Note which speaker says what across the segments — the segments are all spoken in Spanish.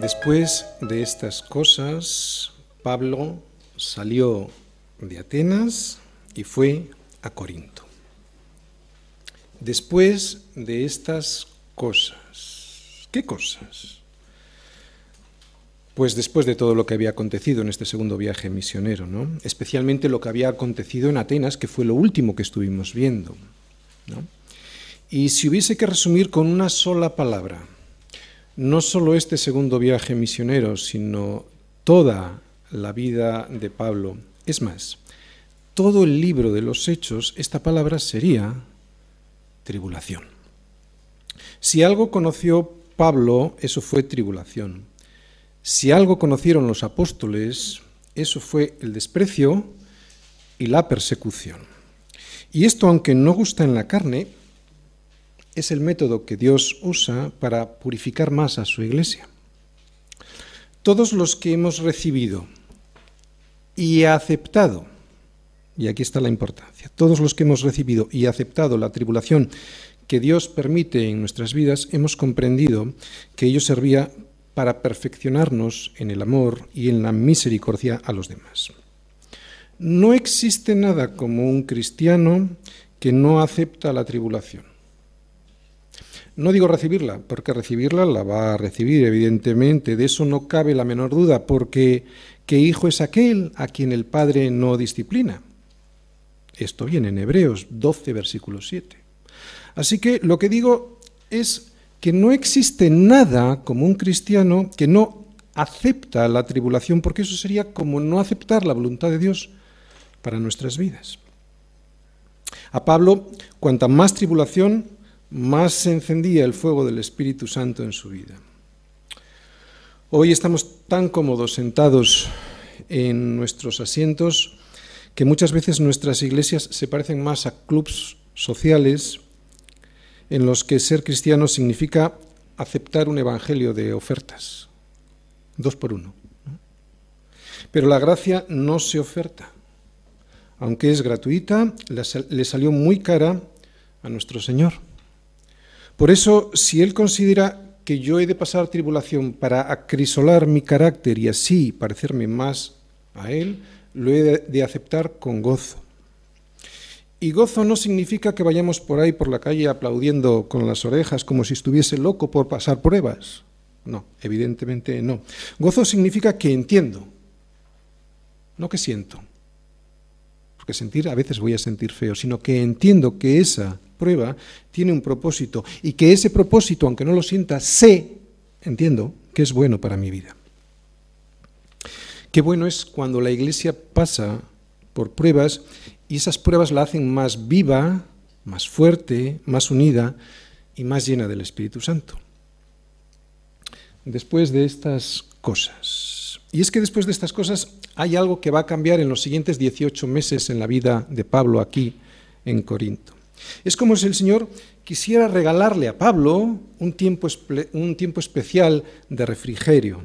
Speaker 1: Después de estas cosas, Pablo salió de Atenas y fue a Corinto. Después de estas cosas, ¿qué cosas? Pues después de todo lo que había acontecido en este segundo viaje misionero, ¿no? especialmente lo que había acontecido en Atenas, que fue lo último que estuvimos viendo. Y si hubiese que resumir con una sola palabra, no solo este segundo viaje misionero, sino toda la vida de Pablo. Es más, todo el libro de los hechos, esta palabra sería tribulación. Si algo conoció Pablo, eso fue tribulación. Si algo conocieron los apóstoles, eso fue el desprecio y la persecución. Y esto, aunque no gusta en la carne, es el método que Dios usa para purificar más a su iglesia. Todos los que hemos recibido y aceptado, y aquí está la importancia, todos los que hemos recibido y aceptado la tribulación que Dios permite en nuestras vidas, hemos comprendido que ello servía para perfeccionarnos en el amor y en la misericordia a los demás. No existe nada como un cristiano que no acepta la tribulación. No digo recibirla, porque recibirla la va a recibir, evidentemente, de eso no cabe la menor duda, porque ¿qué hijo es aquel a quien el Padre no disciplina? Esto viene en Hebreos 12, versículo 7. Así que lo que digo es que no existe nada como un cristiano que no acepta la tribulación, porque eso sería como no aceptar la voluntad de Dios para nuestras vidas. A Pablo, cuanta más tribulación, más se encendía el fuego del Espíritu Santo en su vida. Hoy estamos tan cómodos sentados en nuestros asientos que muchas veces nuestras iglesias se parecen más a clubs sociales en los que ser cristiano significa aceptar un evangelio de ofertas, dos por uno. Pero la gracia no se oferta. Aunque es gratuita, le salió muy cara a nuestro Señor. Por eso, si Él considera que yo he de pasar tribulación para acrisolar mi carácter y así parecerme más a Él, lo he de aceptar con gozo. Y gozo no significa que vayamos por ahí por la calle aplaudiendo con las orejas como si estuviese loco por pasar pruebas. No, evidentemente no. Gozo significa que entiendo, no que siento. Porque sentir a veces voy a sentir feo, sino que entiendo que esa prueba tiene un propósito y que ese propósito, aunque no lo sienta, sé, entiendo, que es bueno para mi vida. Qué bueno es cuando la iglesia pasa por pruebas y esas pruebas la hacen más viva, más fuerte, más unida y más llena del Espíritu Santo. Después de estas cosas. Y es que después de estas cosas hay algo que va a cambiar en los siguientes 18 meses en la vida de Pablo aquí en Corinto. Es como si el Señor quisiera regalarle a Pablo un tiempo, un tiempo especial de refrigerio,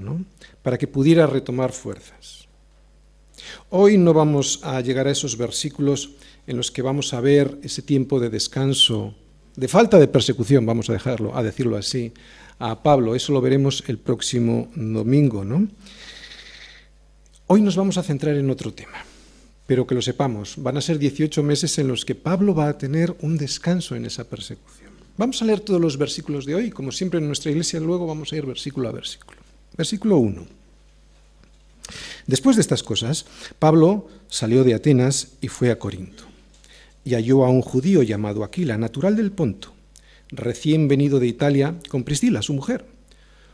Speaker 1: para que pudiera retomar fuerzas. Hoy no vamos a llegar a esos versículos en los que vamos a ver ese tiempo de descanso, de falta de persecución, vamos a dejarlo, a decirlo así, a Pablo. Eso lo veremos el próximo domingo, ¿no? Hoy nos vamos a centrar en otro tema. Pero que lo sepamos, van a ser 18 meses en los que Pablo va a tener un descanso en esa persecución. Vamos a leer todos los versículos de hoy, como siempre en nuestra iglesia, luego vamos a ir versículo a versículo. Versículo 1. Después de estas cosas, Pablo salió de Atenas y fue a Corinto, y halló a un judío llamado Aquila, natural del Ponto, recién venido de Italia, con Priscila, su mujer,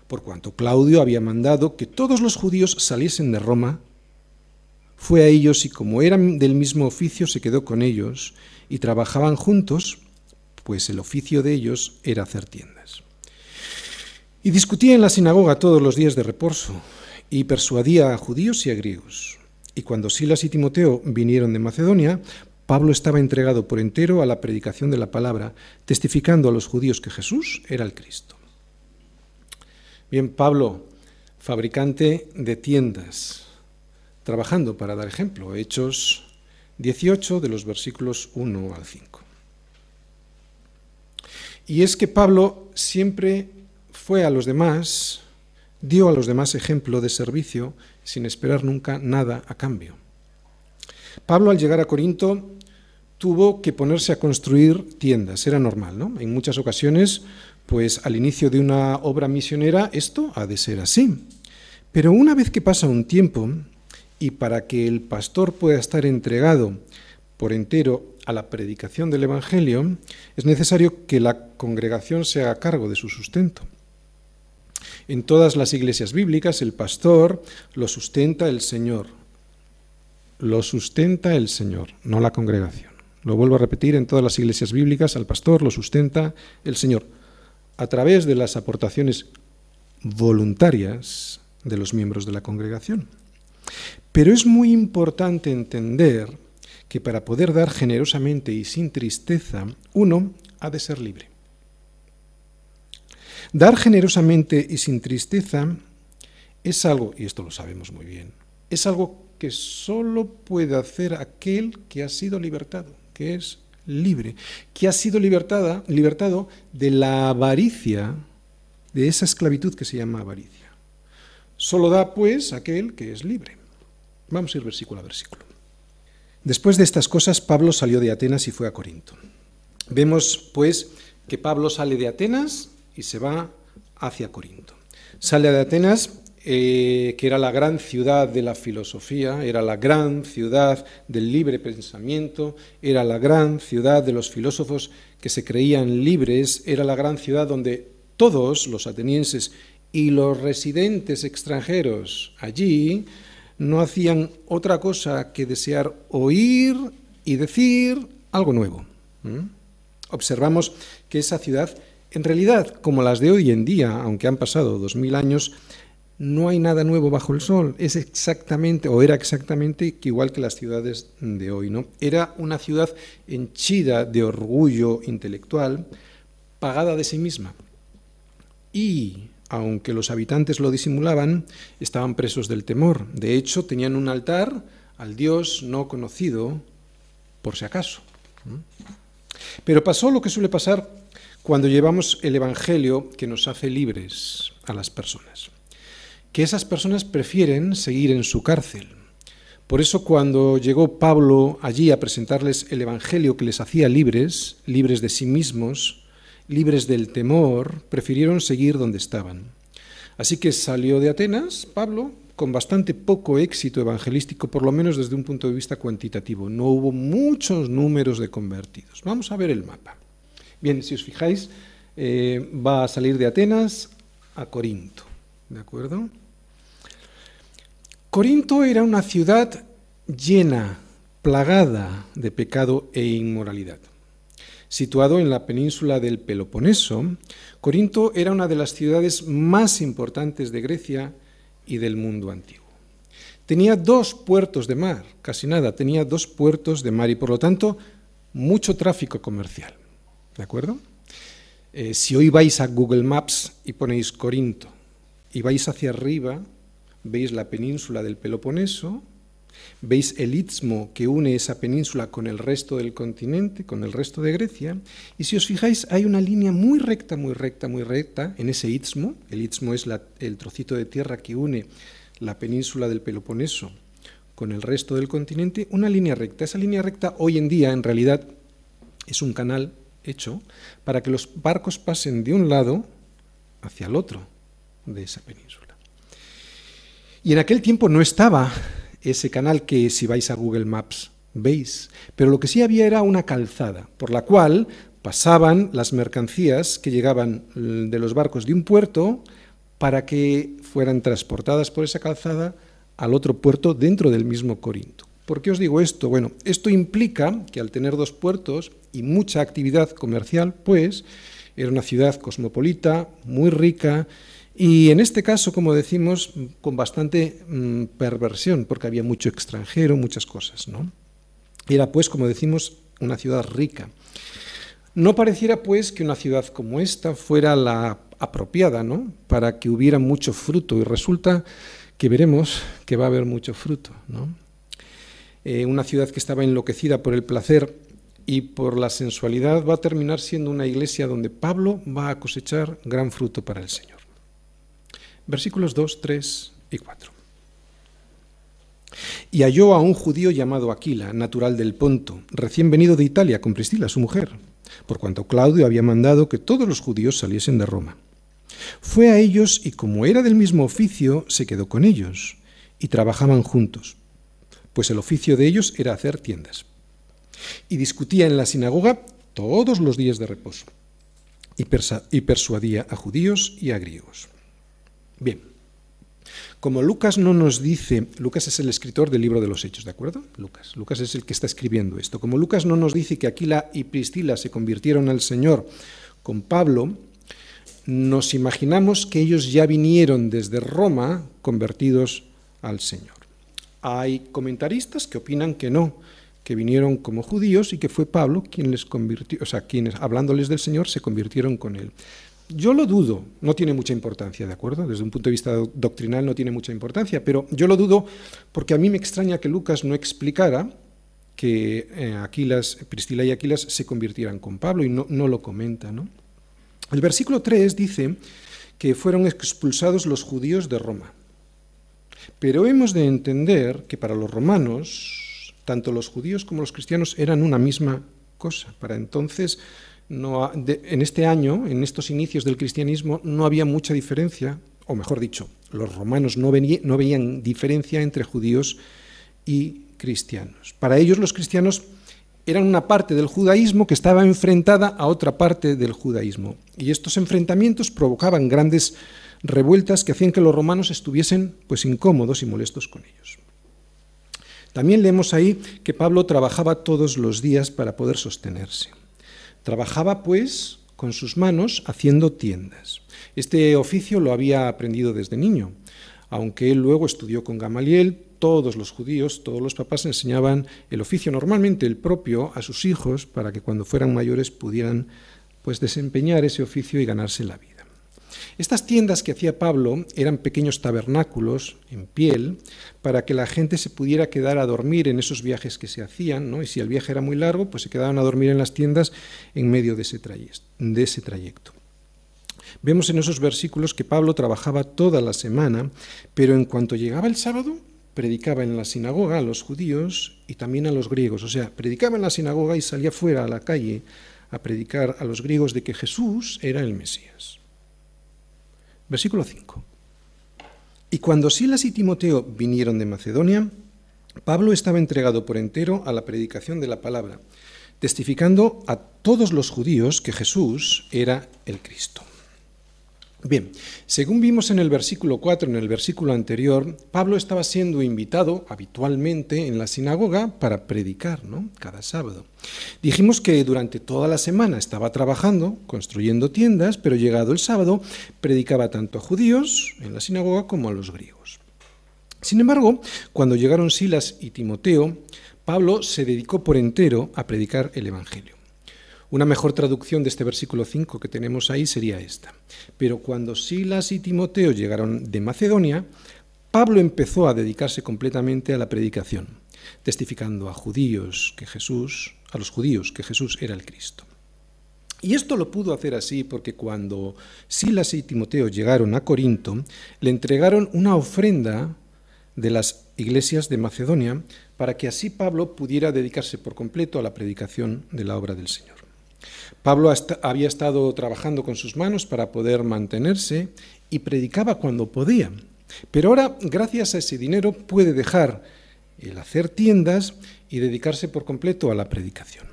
Speaker 1: por cuanto Claudio había mandado que todos los judíos saliesen de Roma fue a ellos y como eran del mismo oficio se quedó con ellos y trabajaban juntos, pues el oficio de ellos era hacer tiendas. Y discutía en la sinagoga todos los días de reposo y persuadía a judíos y a griegos. Y cuando Silas y Timoteo vinieron de Macedonia, Pablo estaba entregado por entero a la predicación de la palabra, testificando a los judíos que Jesús era el Cristo. Bien, Pablo, fabricante de tiendas, trabajando para dar ejemplo, Hechos 18 de los versículos 1 al 5. Y es que Pablo siempre fue a los demás, dio a los demás ejemplo de servicio sin esperar nunca nada a cambio. Pablo al llegar a Corinto tuvo que ponerse a construir tiendas, era normal, ¿no? En muchas ocasiones, pues al inicio de una obra misionera esto ha de ser así. Pero una vez que pasa un tiempo y para que el pastor pueda estar entregado por entero a la predicación del Evangelio, es necesario que la congregación se haga cargo de su sustento. En todas las iglesias bíblicas el pastor lo sustenta el Señor. Lo sustenta el Señor, no la congregación. Lo vuelvo a repetir, en todas las iglesias bíblicas al pastor lo sustenta el Señor a través de las aportaciones voluntarias de los miembros de la congregación. Pero es muy importante entender que para poder dar generosamente y sin tristeza, uno ha de ser libre. Dar generosamente y sin tristeza es algo, y esto lo sabemos muy bien, es algo que solo puede hacer aquel que ha sido libertado, que es libre, que ha sido libertado de la avaricia, de esa esclavitud que se llama avaricia. Solo da, pues, aquel que es libre. Vamos a ir versículo a versículo. Después de estas cosas, Pablo salió de Atenas y fue a Corinto. Vemos, pues, que Pablo sale de Atenas y se va hacia Corinto. Sale de Atenas, eh, que era la gran ciudad de la filosofía, era la gran ciudad del libre pensamiento, era la gran ciudad de los filósofos que se creían libres, era la gran ciudad donde todos los atenienses y los residentes extranjeros allí no hacían otra cosa que desear oír y decir algo nuevo. Observamos que esa ciudad, en realidad, como las de hoy en día, aunque han pasado dos mil años, no hay nada nuevo bajo el sol. Es exactamente, o era exactamente igual que las ciudades de hoy. ¿no? Era una ciudad henchida de orgullo intelectual, pagada de sí misma. Y aunque los habitantes lo disimulaban, estaban presos del temor. De hecho, tenían un altar al Dios no conocido, por si acaso. Pero pasó lo que suele pasar cuando llevamos el Evangelio que nos hace libres a las personas, que esas personas prefieren seguir en su cárcel. Por eso cuando llegó Pablo allí a presentarles el Evangelio que les hacía libres, libres de sí mismos, libres del temor, prefirieron seguir donde estaban. Así que salió de Atenas, Pablo, con bastante poco éxito evangelístico, por lo menos desde un punto de vista cuantitativo. No hubo muchos números de convertidos. Vamos a ver el mapa. Bien, si os fijáis, eh, va a salir de Atenas a Corinto. ¿De acuerdo? Corinto era una ciudad llena, plagada de pecado e inmoralidad. Situado en la península del Peloponeso, Corinto era una de las ciudades más importantes de Grecia y del mundo antiguo. Tenía dos puertos de mar, casi nada, tenía dos puertos de mar y por lo tanto mucho tráfico comercial. ¿De acuerdo? Eh, si hoy vais a Google Maps y ponéis Corinto y vais hacia arriba, veis la península del Peloponeso Veis el istmo que une esa península con el resto del continente, con el resto de Grecia, y si os fijáis hay una línea muy recta, muy recta, muy recta en ese istmo. El istmo es el trocito de tierra que une la península del Peloponeso con el resto del continente, una línea recta. Esa línea recta hoy en día en realidad es un canal hecho para que los barcos pasen de un lado hacia el otro de esa península. Y en aquel tiempo no estaba ese canal que si vais a Google Maps veis, pero lo que sí había era una calzada por la cual pasaban las mercancías que llegaban mm, de los barcos de un puerto para que fueran transportadas por esa calzada al otro puerto dentro del mismo Corinto. ¿Por qué os digo esto? Bueno, esto implica que al tener dos puertos y mucha actividad comercial, pues era una ciudad cosmopolita, muy rica, y en este caso, como decimos, con bastante mm, perversión, porque había mucho extranjero, muchas cosas. ¿no? Era, pues, como decimos, una ciudad rica. No pareciera, pues, que una ciudad como esta fuera la apropiada, ¿no? Para que hubiera mucho fruto. Y resulta que veremos que va a haber mucho fruto, ¿no? Eh, una ciudad que estaba enloquecida por el placer y por la sensualidad va a terminar siendo una iglesia donde Pablo va a cosechar gran fruto para el Señor. Versículos 2, 3 y 4. Y halló a un judío llamado Aquila, natural del Ponto, recién venido de Italia con Priscila, su mujer, por cuanto Claudio había mandado que todos los judíos saliesen de Roma. Fue a ellos y como era del mismo oficio, se quedó con ellos y trabajaban juntos, pues el oficio de ellos era hacer tiendas. Y discutía en la sinagoga todos los días de reposo y, y persuadía a judíos y a griegos. Bien, como Lucas no nos dice, Lucas es el escritor del libro de los Hechos, ¿de acuerdo? Lucas, Lucas es el que está escribiendo esto. Como Lucas no nos dice que Aquila y Priscila se convirtieron al Señor con Pablo, nos imaginamos que ellos ya vinieron desde Roma convertidos al Señor. Hay comentaristas que opinan que no, que vinieron como judíos y que fue Pablo quien les convirtió, o sea, quienes hablándoles del Señor se convirtieron con él. Yo lo dudo, no tiene mucha importancia, ¿de acuerdo? Desde un punto de vista doctrinal no tiene mucha importancia, pero yo lo dudo porque a mí me extraña que Lucas no explicara que eh, Aquilas, y Aquilas se convirtieran con Pablo y no, no lo comenta, ¿no? El versículo 3 dice que fueron expulsados los judíos de Roma. Pero hemos de entender que para los romanos, tanto los judíos como los cristianos eran una misma cosa. Para entonces en este año, en estos inicios del cristianismo, no había mucha diferencia, o mejor dicho, los romanos no, no veían diferencia entre judíos y cristianos. Para ellos los cristianos eran una parte del judaísmo que estaba enfrentada a otra parte del judaísmo. Y estos enfrentamientos provocaban grandes revueltas que hacían que los romanos estuviesen pues incómodos y molestos con ellos. También leemos ahí que Pablo trabajaba todos los días para poder sostenerse. Trabajaba, pues, con sus manos haciendo tiendas. Este oficio lo había aprendido desde niño, aunque él luego estudió con Gamaliel, todos los judíos, todos los papás enseñaban el oficio, normalmente el propio, a sus hijos para que cuando fueran mayores pudieran pues desempeñar ese oficio y ganarse la vida. Estas tiendas que hacía Pablo eran pequeños tabernáculos en piel para que la gente se pudiera quedar a dormir en esos viajes que se hacían, ¿no? y si el viaje era muy largo, pues se quedaban a dormir en las tiendas en medio de ese, de ese trayecto. Vemos en esos versículos que Pablo trabajaba toda la semana, pero en cuanto llegaba el sábado, predicaba en la sinagoga a los judíos y también a los griegos. O sea, predicaba en la sinagoga y salía fuera a la calle a predicar a los griegos de que Jesús era el Mesías. Versículo 5. Y cuando Silas y Timoteo vinieron de Macedonia, Pablo estaba entregado por entero a la predicación de la palabra, testificando a todos los judíos que Jesús era el Cristo. Bien, según vimos en el versículo 4, en el versículo anterior, Pablo estaba siendo invitado habitualmente en la sinagoga para predicar, ¿no? Cada sábado. Dijimos que durante toda la semana estaba trabajando, construyendo tiendas, pero llegado el sábado predicaba tanto a judíos en la sinagoga como a los griegos. Sin embargo, cuando llegaron Silas y Timoteo, Pablo se dedicó por entero a predicar el Evangelio. Una mejor traducción de este versículo 5 que tenemos ahí sería esta. Pero cuando Silas y Timoteo llegaron de Macedonia, Pablo empezó a dedicarse completamente a la predicación, testificando a judíos que Jesús, a los judíos que Jesús era el Cristo. Y esto lo pudo hacer así porque cuando Silas y Timoteo llegaron a Corinto, le entregaron una ofrenda de las iglesias de Macedonia para que así Pablo pudiera dedicarse por completo a la predicación de la obra del Señor. Pablo había estado trabajando con sus manos para poder mantenerse y predicaba cuando podía. Pero ahora, gracias a ese dinero, puede dejar el hacer tiendas y dedicarse por completo a la predicación.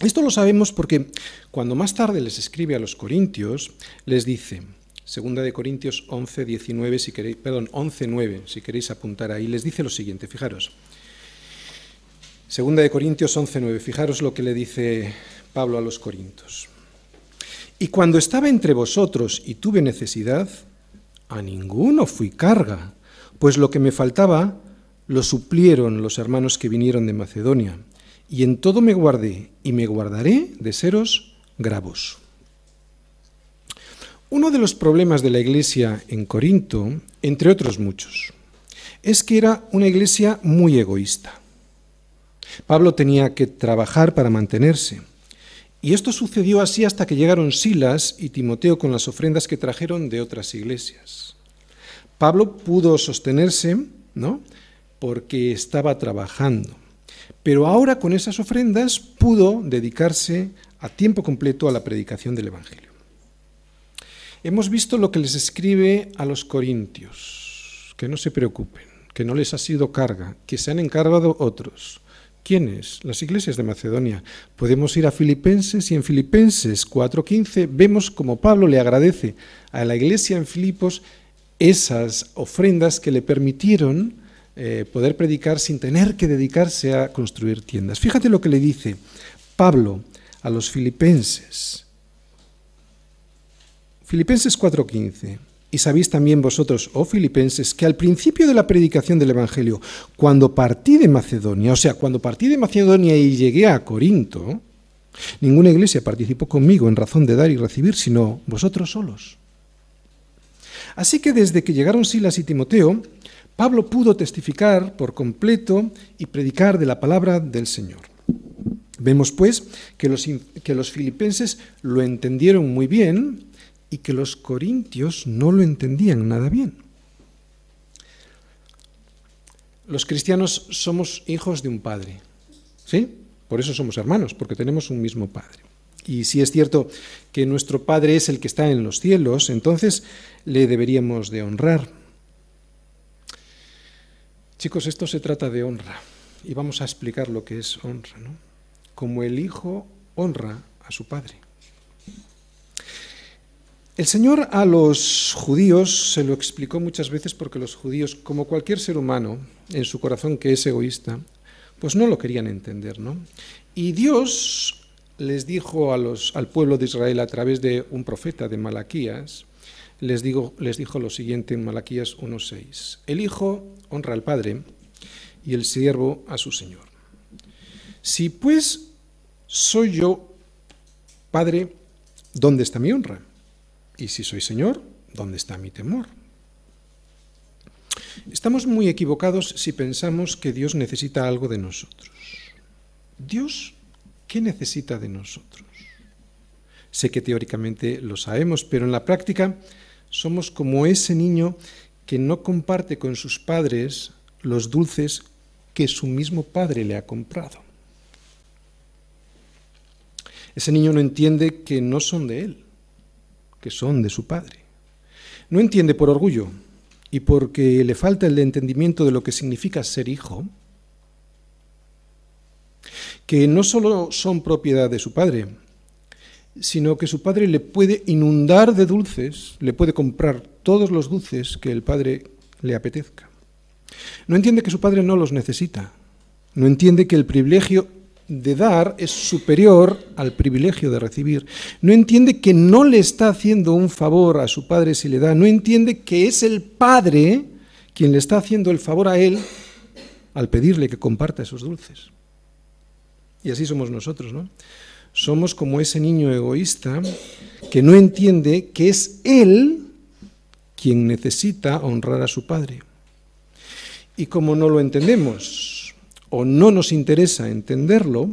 Speaker 1: Esto lo sabemos porque cuando más tarde les escribe a los corintios, les dice, segunda de Corintios 11, 19, si queréis, perdón, 11, 9, si queréis apuntar ahí, les dice lo siguiente, fijaros. Segunda de Corintios 11, 9, fijaros lo que le dice Pablo a los Corintios. Y cuando estaba entre vosotros y tuve necesidad, a ninguno fui carga, pues lo que me faltaba lo suplieron los hermanos que vinieron de Macedonia, y en todo me guardé y me guardaré de seros gravos. Uno de los problemas de la iglesia en Corinto, entre otros muchos, es que era una iglesia muy egoísta. Pablo tenía que trabajar para mantenerse. Y esto sucedió así hasta que llegaron Silas y Timoteo con las ofrendas que trajeron de otras iglesias. Pablo pudo sostenerse, ¿no? Porque estaba trabajando. Pero ahora con esas ofrendas pudo dedicarse a tiempo completo a la predicación del Evangelio. Hemos visto lo que les escribe a los corintios, que no se preocupen, que no les ha sido carga, que se han encargado otros. ¿Quiénes? Las iglesias de Macedonia. Podemos ir a Filipenses y en Filipenses 4:15 vemos como Pablo le agradece a la iglesia en Filipos esas ofrendas que le permitieron eh, poder predicar sin tener que dedicarse a construir tiendas. Fíjate lo que le dice Pablo a los filipenses. Filipenses 4:15. Y sabéis también vosotros, oh filipenses, que al principio de la predicación del Evangelio, cuando partí de Macedonia, o sea, cuando partí de Macedonia y llegué a Corinto, ninguna iglesia participó conmigo en razón de dar y recibir, sino vosotros solos. Así que desde que llegaron Silas y Timoteo, Pablo pudo testificar por completo y predicar de la palabra del Señor. Vemos pues que los, que los filipenses lo entendieron muy bien y que los corintios no lo entendían nada bien. Los cristianos somos hijos de un padre, ¿sí? Por eso somos hermanos, porque tenemos un mismo padre. Y si es cierto que nuestro Padre es el que está en los cielos, entonces le deberíamos de honrar. Chicos, esto se trata de honra y vamos a explicar lo que es honra, ¿no? Como el Hijo honra a su Padre. El Señor a los judíos se lo explicó muchas veces porque los judíos, como cualquier ser humano en su corazón que es egoísta, pues no lo querían entender, ¿no? Y Dios les dijo al pueblo de Israel a través de un profeta de Malaquías, les, les dijo lo siguiente en Malaquías 1.6. El Hijo honra al Padre y el siervo a su Señor. Si pues soy yo Padre, ¿dónde está mi honra? Y si soy Señor, ¿dónde está mi temor? Estamos muy equivocados si pensamos que Dios necesita algo de nosotros. Dios, ¿qué necesita de nosotros? Sé que teóricamente lo sabemos, pero en la práctica somos como ese niño que no comparte con sus padres los dulces que su mismo padre le ha comprado. Ese niño no entiende que no son de él, que son de su padre. No entiende por orgullo y porque le falta el entendimiento de lo que significa ser hijo, que no solo son propiedad de su padre, sino que su padre le puede inundar de dulces, le puede comprar todos los dulces que el padre le apetezca. No entiende que su padre no los necesita. No entiende que el privilegio de dar es superior al privilegio de recibir. No entiende que no le está haciendo un favor a su padre si le da. No entiende que es el padre quien le está haciendo el favor a él al pedirle que comparta esos dulces. Y así somos nosotros, ¿no? Somos como ese niño egoísta que no entiende que es él quien necesita honrar a su padre. Y como no lo entendemos o no nos interesa entenderlo,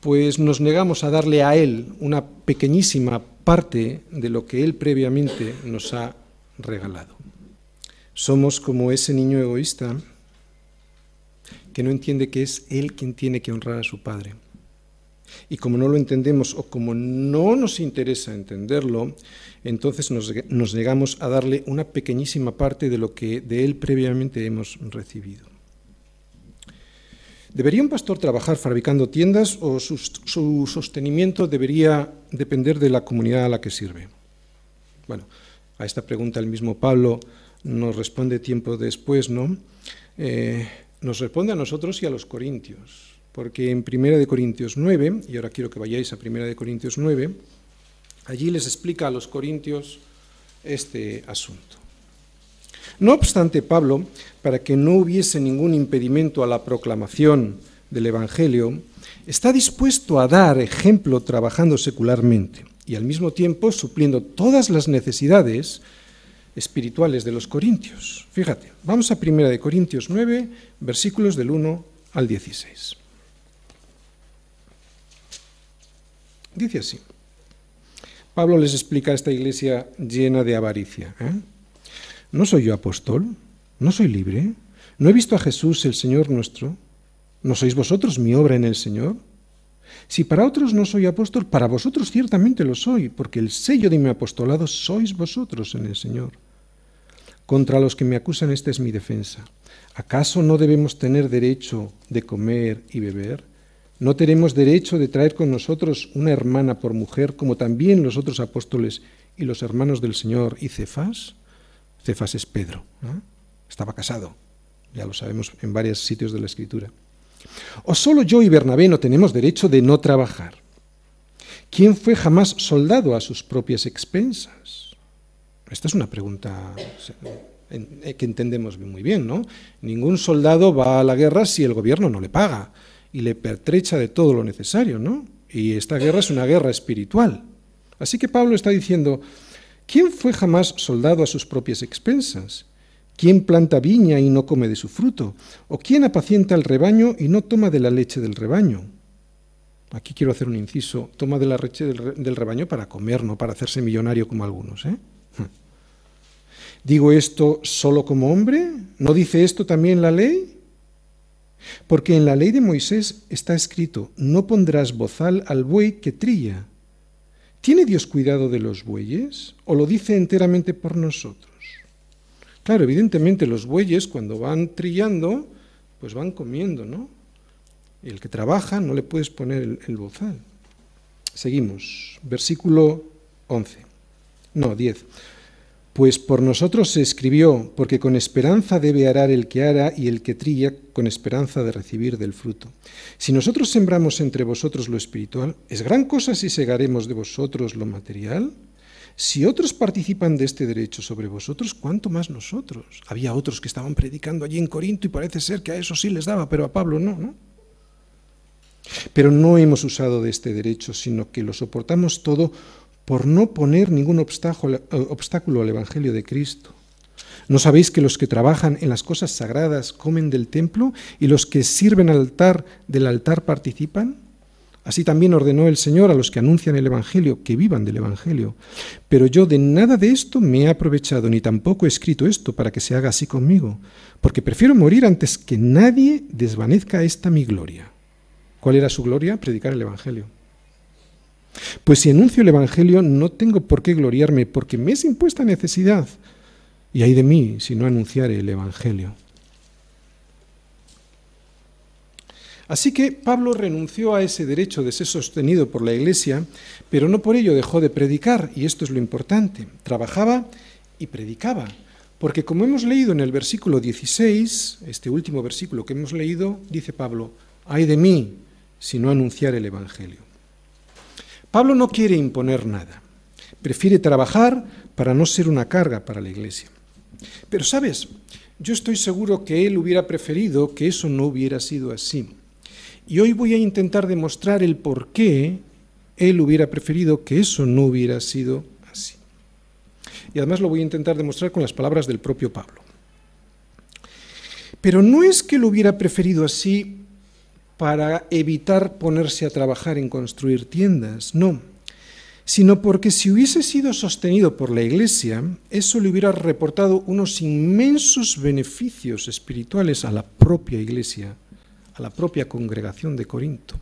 Speaker 1: pues nos negamos a darle a él una pequeñísima parte de lo que él previamente nos ha regalado. Somos como ese niño egoísta que no entiende que es él quien tiene que honrar a su padre. Y como no lo entendemos o como no nos interesa entenderlo, entonces nos, negamos a darle una pequeñísima parte de lo que de él previamente hemos recibido. ¿Debería un pastor trabajar fabricando tiendas o su, sostenimiento debería depender de la comunidad a la que sirve? Bueno, a esta pregunta el mismo Pablo nos responde tiempo después, ¿no? Eh, nos responde a nosotros y a los corintios porque en 1 Corintios 9, y ahora quiero que vayáis a 1 Corintios 9, allí les explica a los corintios este asunto. No obstante, Pablo, para que no hubiese ningún impedimento a la proclamación del Evangelio, está dispuesto a dar ejemplo trabajando secularmente y al mismo tiempo supliendo todas las necesidades espirituales de los corintios. Fíjate, vamos a 1 de Corintios 9, versículos del 1 al 16. Dice así. Pablo les explica a esta iglesia llena de avaricia. ¿eh? ¿No soy yo apóstol? ¿No soy libre? ¿No he visto a Jesús el Señor nuestro? ¿No sois vosotros mi obra en el Señor? Si para otros no soy apóstol, para vosotros ciertamente lo soy, porque el sello de mi apostolado sois vosotros en el Señor. Contra los que me acusan esta es mi defensa. ¿Acaso no debemos tener derecho de comer y beber? ¿No tenemos derecho de traer con nosotros una hermana por mujer, como también los otros apóstoles y los hermanos del Señor y Cefas? Cefas es Pedro, estaba casado, ya lo sabemos en varios sitios de la Escritura. ¿O solo yo y Bernabé no tenemos derecho de no trabajar? ¿Quién fue jamás soldado a sus propias expensas? Esta es una pregunta eh, que entendemos muy bien, ¿no? Ningún soldado va a la guerra si el gobierno no le paga y le pertrecha de todo lo necesario, ¿no? Y esta guerra es una guerra espiritual. Así que Pablo está diciendo, ¿quién fue jamás soldado a sus propias expensas? ¿Quién planta viña y no come de su fruto? ¿O quién apacienta el rebaño y no toma de la leche del rebaño? Aquí quiero hacer un inciso. Toma de la leche del rebaño para comer, no para hacerse millonario como algunos. ¿eh? ¿Digo esto solo como hombre? ¿No dice esto también la ley? Porque en la ley de Moisés está escrito, no pondrás bozal al buey que trilla. ¿Tiene Dios cuidado de los bueyes o lo dice enteramente por nosotros? Claro, evidentemente los bueyes cuando van trillando, pues van comiendo, ¿no? El que trabaja no le puedes poner el, bozal. Seguimos, versículo 11. No, 10. Pues por nosotros se escribió, porque con esperanza debe arar el que ara y el que trilla con esperanza de recibir del fruto. Si nosotros sembramos entre vosotros lo espiritual, ¿es gran cosa si segaremos de vosotros lo material? Si otros participan de este derecho sobre vosotros, ¿cuánto más nosotros? Había otros que estaban predicando allí en Corinto y parece ser que a eso sí les daba, pero a Pablo no, ¿no? Pero no hemos usado de este derecho, sino que lo soportamos todo por no poner ningún obstáculo al Evangelio de Cristo. ¿No sabéis que los que trabajan en las cosas sagradas comen del templo y los que sirven al altar del altar participan? Así también ordenó el Señor a los que anuncian el Evangelio que vivan del Evangelio. Pero yo de nada de esto me he aprovechado, ni tampoco he escrito esto para que se haga así conmigo, porque prefiero morir antes que nadie desvanezca esta mi gloria. ¿Cuál era su gloria? Predicar el Evangelio. Pues si anuncio el Evangelio no tengo por qué gloriarme, porque me es impuesta necesidad. Y hay de mí si no anunciare el Evangelio. Así que Pablo renunció a ese derecho de ser sostenido por la Iglesia, pero no por ello dejó de predicar, y esto es lo importante. Trabajaba y predicaba, porque como hemos leído en el versículo 16, este último versículo que hemos leído, dice Pablo, ay de mí si no anunciar el Evangelio. Pablo no quiere imponer nada, prefiere trabajar para no ser una carga para la Iglesia. Pero sabes, yo estoy seguro que él hubiera preferido que eso no hubiera sido así. Y hoy voy a intentar demostrar el por qué él hubiera preferido que eso no hubiera sido así. Y además lo voy a intentar demostrar con las palabras del propio Pablo. Pero no es que lo hubiera preferido así para evitar ponerse a trabajar en construir tiendas, no, sino porque si hubiese sido sostenido por la Iglesia, eso le hubiera reportado unos inmensos beneficios espirituales a la propia Iglesia la propia congregación de Corinto.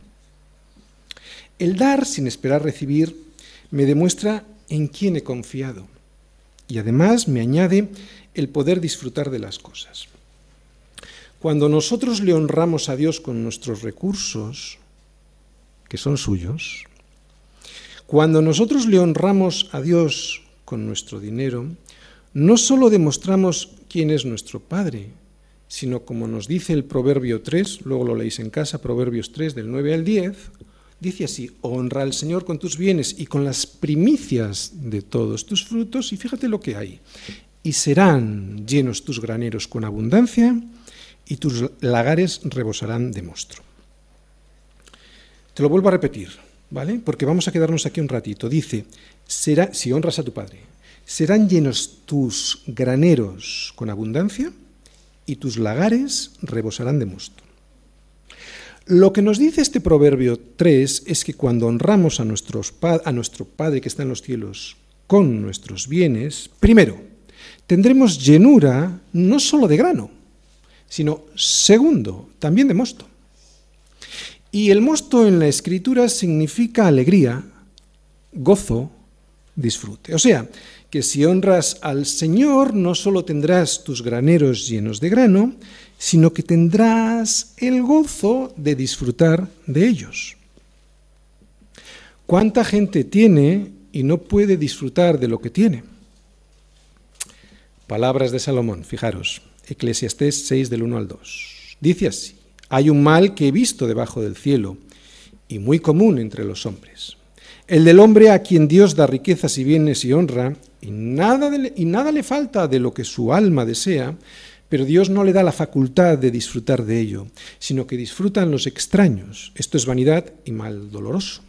Speaker 1: El dar sin esperar recibir me demuestra en quién he confiado y además me añade el poder disfrutar de las cosas. Cuando nosotros le honramos a Dios con nuestros recursos, que son suyos, cuando nosotros le honramos a Dios con nuestro dinero, no solo demostramos quién es nuestro Padre, sino como nos dice el Proverbio 3, luego lo leéis en casa, Proverbios 3 del 9 al 10, dice así, honra al Señor con tus bienes y con las primicias de todos tus frutos, y fíjate lo que hay, y serán llenos tus graneros con abundancia, y tus lagares rebosarán de monstruo. Te lo vuelvo a repetir, ¿vale? Porque vamos a quedarnos aquí un ratito. Dice, será, si honras a tu padre, serán llenos tus graneros con abundancia y tus lagares rebosarán de mosto. Lo que nos dice este proverbio 3 es que cuando honramos a, a nuestro Padre que está en los cielos con nuestros bienes, primero, tendremos llenura no solo de grano, sino segundo, también de mosto. Y el mosto en la escritura significa alegría, gozo, disfrute. O sea, que si honras al Señor, no solo tendrás tus graneros llenos de grano, sino que tendrás el gozo de disfrutar de ellos. ¿Cuánta gente tiene y no puede disfrutar de lo que tiene? Palabras de Salomón, fijaros, Eclesiastés 6 del 1 al 2. Dice así, hay un mal que he visto debajo del cielo y muy común entre los hombres. El del hombre a quien Dios da riquezas y bienes y honra, y nada, y nada le falta de lo que su alma desea, pero Dios no le da la facultad de disfrutar de ello, sino que disfrutan los extraños. Esto es vanidad y mal doloroso.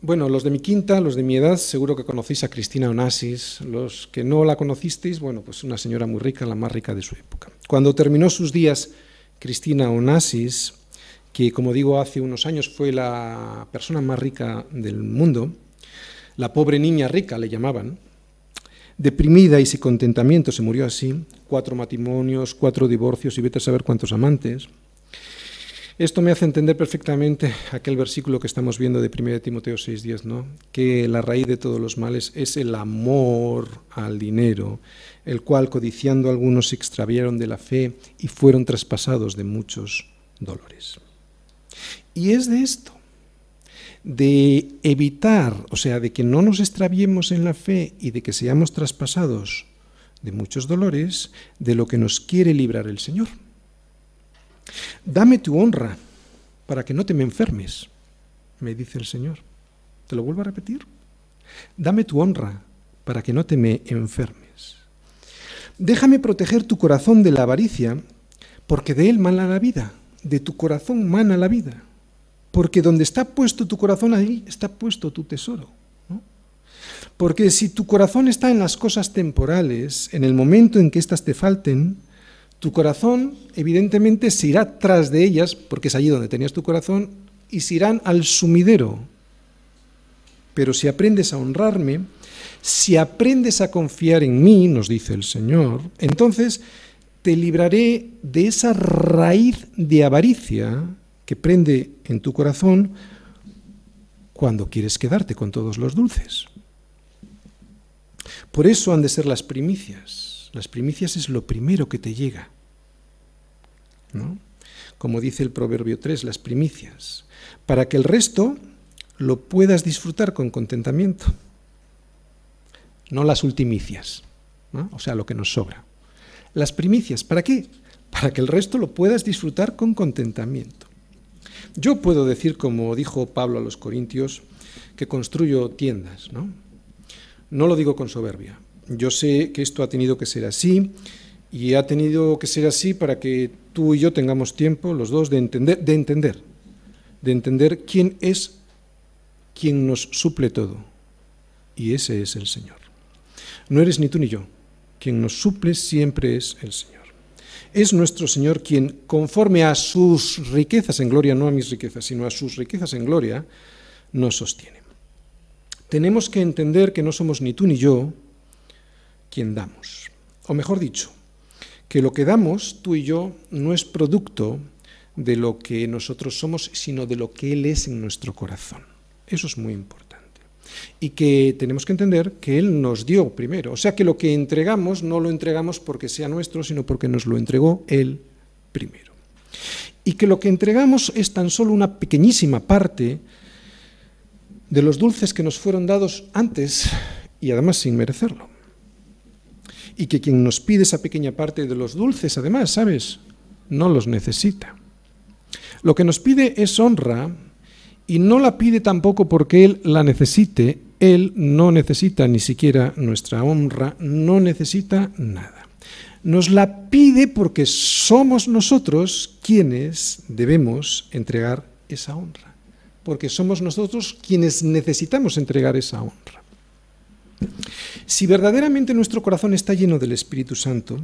Speaker 1: Bueno, los de mi quinta, los de mi edad, seguro que conocéis a Cristina Onassis. Los que no la conocisteis, bueno, pues una señora muy rica, la más rica de su época. Cuando terminó sus días, Cristina Onassis, que como digo hace unos años fue la persona más rica del mundo, la pobre niña rica le llamaban, deprimida y sin contentamiento se murió así, cuatro matrimonios, cuatro divorcios y vete a saber cuántos amantes. Esto me hace entender perfectamente aquel versículo que estamos viendo de 1 Timoteo 6:10, ¿no? Que la raíz de todos los males es el amor al dinero, el cual codiciando algunos se extraviaron de la fe y fueron traspasados de muchos dolores. Y es de esto, de evitar, o sea, de que no nos extraviemos en la fe y de que seamos traspasados de muchos dolores, de lo que nos quiere librar el Señor. Dame tu honra para que no te me enfermes, me dice el Señor. Te lo vuelvo a repetir. Dame tu honra para que no te me enfermes. Déjame proteger tu corazón de la avaricia, porque de él mana la vida, de tu corazón mana la vida. Porque donde está puesto tu corazón, ahí está puesto tu tesoro. Porque si tu corazón está en las cosas temporales, en el momento en que éstas te falten, tu corazón, evidentemente, se irá tras de ellas, porque es allí donde tenías tu corazón, y se irán al sumidero. Pero si aprendes a honrarme, si aprendes a confiar en mí, nos dice el Señor, entonces te libraré de esa raíz de avaricia que prende en tu corazón cuando quieres quedarte con todos los dulces. Por eso han de ser las primicias las primicias es lo primero que te llega. ¿no? Como dice el Proverbio 3, las primicias. Para que el resto lo puedas disfrutar con contentamiento. No las ultimicias, o sea, lo que nos sobra. Las primicias, ¿para qué? Para que el resto lo puedas disfrutar con contentamiento. Yo puedo decir, como dijo Pablo a los Corintios, que construyo tiendas, ¿no? No lo digo con soberbia, yo sé que esto ha tenido que ser así y ha tenido que ser así para que tú y yo tengamos tiempo, los dos, de entender, de entender, de entender quién es quien nos suple todo. Y ese es el Señor. No eres ni tú ni yo. Quien nos suple siempre es el Señor. Es nuestro Señor quien, conforme a sus riquezas en gloria, no a mis riquezas, sino a sus riquezas en gloria, nos sostiene. Tenemos que entender que no somos ni tú ni yo, quien damos. O mejor dicho, que lo que damos tú y yo no es producto de lo que nosotros somos, sino de lo que Él es en nuestro corazón. Eso es muy importante. Y que tenemos que entender que Él nos dio primero. O sea que lo que entregamos no lo entregamos porque sea nuestro, sino porque nos lo entregó Él primero. Y que lo que entregamos es tan solo una pequeñísima parte de los dulces que nos fueron dados antes y además sin merecerlo y que quien nos pide esa pequeña parte de los dulces, además, ¿sabes? No los necesita. Lo que nos pide es honra y no la pide tampoco porque Él la necesite. Él no necesita ni siquiera nuestra honra, no necesita nada. nos la pide porque somos nosotros quienes debemos entregar esa honra, porque somos nosotros quienes necesitamos entregar esa honra. Si verdaderamente nuestro corazón está lleno del Espíritu Santo,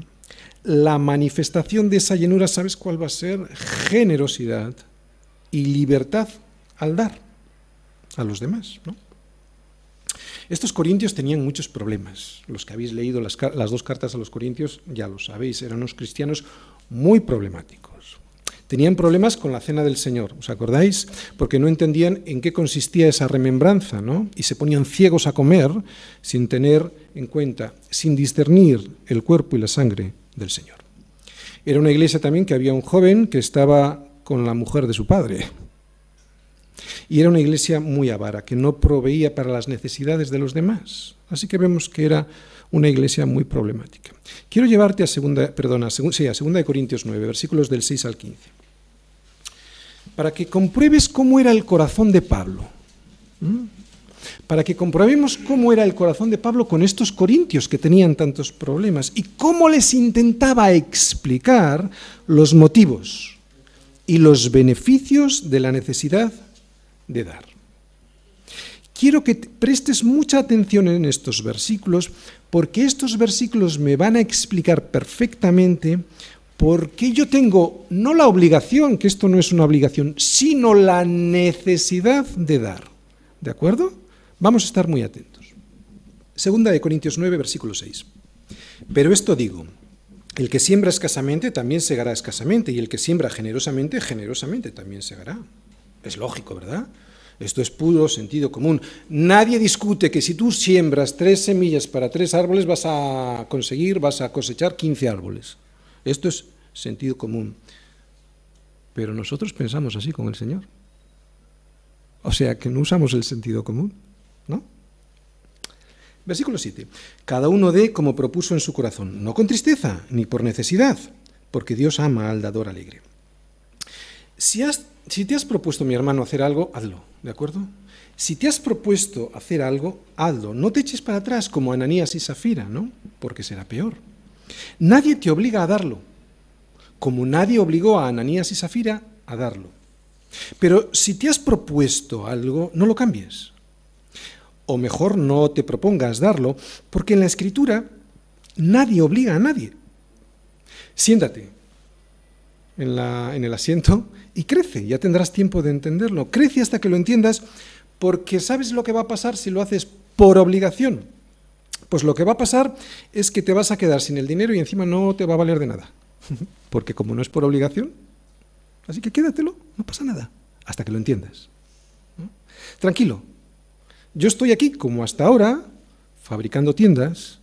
Speaker 1: la manifestación de esa llenura, ¿sabes cuál va a ser? Generosidad y libertad al dar a los demás. ¿no? Estos corintios tenían muchos problemas. Los que habéis leído las, las, dos cartas a los corintios ya lo sabéis, eran unos cristianos muy problemáticos. Tenían problemas con la cena del Señor, ¿os acordáis? Porque no entendían en qué consistía esa remembranza, ¿no? Y se ponían ciegos a comer sin tener en cuenta, sin discernir el cuerpo y la sangre del Señor. Era una iglesia también que había un joven que estaba con la mujer de su padre. Y era una iglesia muy avara, que no proveía para las necesidades de los demás. Así que vemos que era una iglesia muy problemática. Quiero llevarte a segunda, de Corintios 9, versículos del 6 al 15. Para que compruebes cómo era el corazón de Pablo para que comprobemos cómo era el corazón de Pablo con estos corintios que tenían tantos problemas y cómo les intentaba explicar los motivos y los beneficios de la necesidad de dar. Quiero que prestes mucha atención en estos versículos porque estos versículos me van a explicar perfectamente por qué yo tengo no la obligación, que esto no es una obligación, sino la necesidad de dar. ¿De acuerdo? Vamos a estar muy atentos. Segunda de Corintios 9, versículo 6. Pero esto digo, el que siembra escasamente también segará escasamente, y el que siembra generosamente, generosamente también segará. Es lógico, ¿verdad? Esto es puro sentido común. Nadie discute que si tú siembras tres semillas para tres árboles vas a conseguir, vas a cosechar 15 árboles. Esto es sentido común. Pero nosotros pensamos así con el Señor. O sea que no usamos el sentido común. ¿No? Versículo 7. Cada uno dé como propuso en su corazón, no con tristeza ni por necesidad, porque Dios ama al dador alegre. Si, has, si te has propuesto, mi hermano, hacer algo, hazlo, ¿de acuerdo? Si te has propuesto hacer algo, hazlo. No te eches para atrás como Ananías y Safira, ¿no? Porque será peor. Nadie te obliga a darlo, como nadie obligó a Ananías y Safira a darlo. Pero si te has propuesto algo, no lo cambies o mejor no te propongas darlo, porque en la escritura nadie obliga a nadie. Siéntate en, el asiento y crece, ya tendrás tiempo de entenderlo. Crece hasta que lo entiendas, porque sabes lo que va a pasar si lo haces por obligación. Pues lo que va a pasar es que te vas a quedar sin el dinero y encima no te va a valer de nada. Porque como no es por obligación, así que quédatelo, no pasa nada, hasta que lo entiendas. Tranquilo, yo estoy aquí, como hasta ahora, fabricando tiendas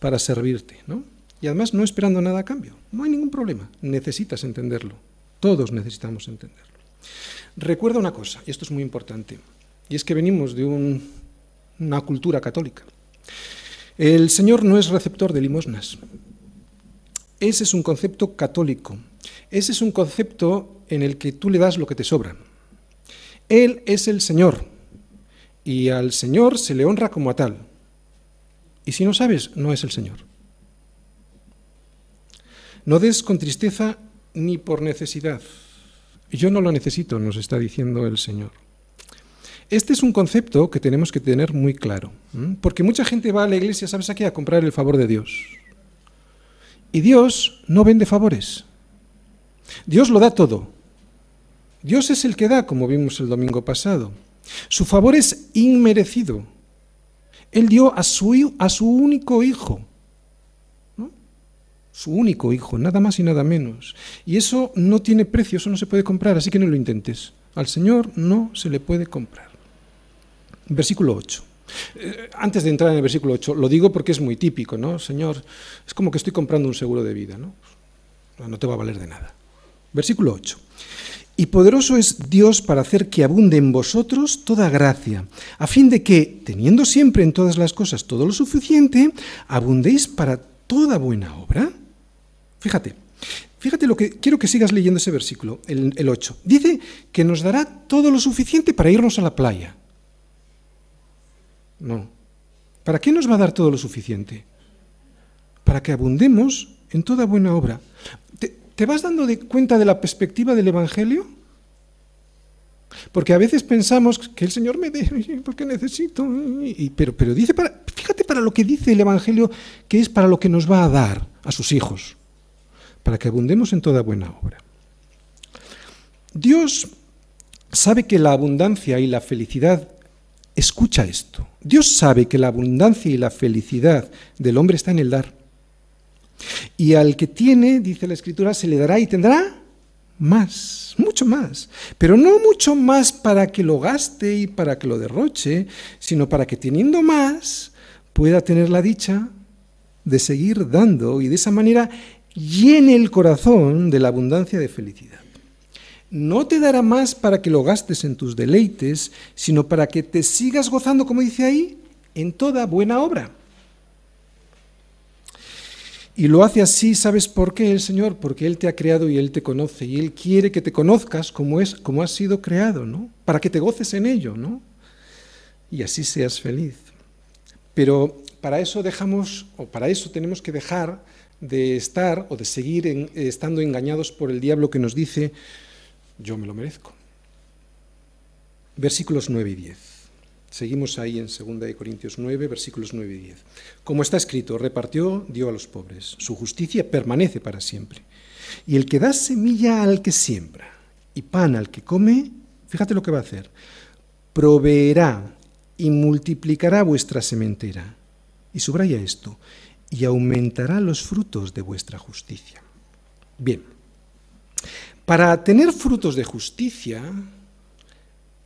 Speaker 1: para servirte, ¿no? Y además no esperando nada a cambio. No hay ningún problema. Necesitas entenderlo. Todos necesitamos entenderlo. Recuerda una cosa, y esto es muy importante, y es que venimos de una cultura católica. El Señor no es receptor de limosnas. Ese es un concepto católico. Ese es un concepto en el que tú le das lo que te sobra. Él es el Señor y al Señor se le honra como a tal. Y si no sabes, no es el Señor. No des con tristeza ni por necesidad. Yo no lo necesito, nos está diciendo el Señor. Este es un concepto que tenemos que tener muy claro, porque mucha gente va a la iglesia, ¿sabes aquí?, a comprar el favor de Dios. Y Dios no vende favores. Dios lo da todo. Dios es el que da, como vimos el domingo pasado. Su favor es inmerecido. Él dio a su, a su único hijo, su único hijo, nada más y nada menos. Y eso no tiene precio, eso no se puede comprar, así que no lo intentes. Al Señor no se le puede comprar. Versículo 8. Eh, antes de entrar en el versículo 8, lo digo porque es muy típico, ¿no? Señor, es como que estoy comprando un seguro de vida, ¿no? No te va a valer de nada. Versículo 8. Y poderoso es Dios para hacer que abunde en vosotros toda gracia, a fin de que, teniendo siempre en todas las cosas todo lo suficiente, abundéis para toda buena obra. Fíjate, fíjate lo que quiero que sigas leyendo ese versículo, el, el 8. Dice que nos dará todo lo suficiente para irnos a la playa. No. ¿Para qué nos va a dar todo lo suficiente? Para que abundemos en toda buena obra. ¿Te, vas dando de cuenta de la perspectiva del Evangelio? Porque a veces pensamos que el Señor me dé, porque necesito. pero, pero dice para, fíjate para lo que dice el Evangelio, que es para lo que nos va a dar a sus hijos, para que abundemos en toda buena obra. Dios sabe que la abundancia y la felicidad, escucha esto, Dios sabe que la abundancia y la felicidad del hombre está en el dar. Y al que tiene, dice la Escritura, se le dará y tendrá más, mucho más. Pero no mucho más para que lo gaste y para que lo derroche, sino para que teniendo más pueda tener la dicha de seguir dando y de esa manera llene el corazón de la abundancia de felicidad. No te dará más para que lo gastes en tus deleites, sino para que te sigas gozando, como dice ahí, en toda buena obra. Y lo hace así, ¿sabes por qué el Señor? Porque Él te ha creado y Él te conoce y Él quiere que te conozcas como es, como has sido creado, ¿no? Para que te goces en ello, ¿no? Y así seas feliz. Pero para eso dejamos, o para eso tenemos que dejar de estar o de seguir estando engañados por el diablo que nos dice, yo me lo merezco. Versículos 9 y 10. Seguimos ahí en 2 Corintios 9, versículos 9 y 10. Como está escrito, repartió, dio a los pobres. Su justicia permanece para siempre. Y el que da semilla al que siembra y pan al que come, fíjate lo que va a hacer. Proveerá y multiplicará vuestra sementera. Y subraya esto, y aumentará los frutos de vuestra justicia. Bien, para tener frutos de justicia,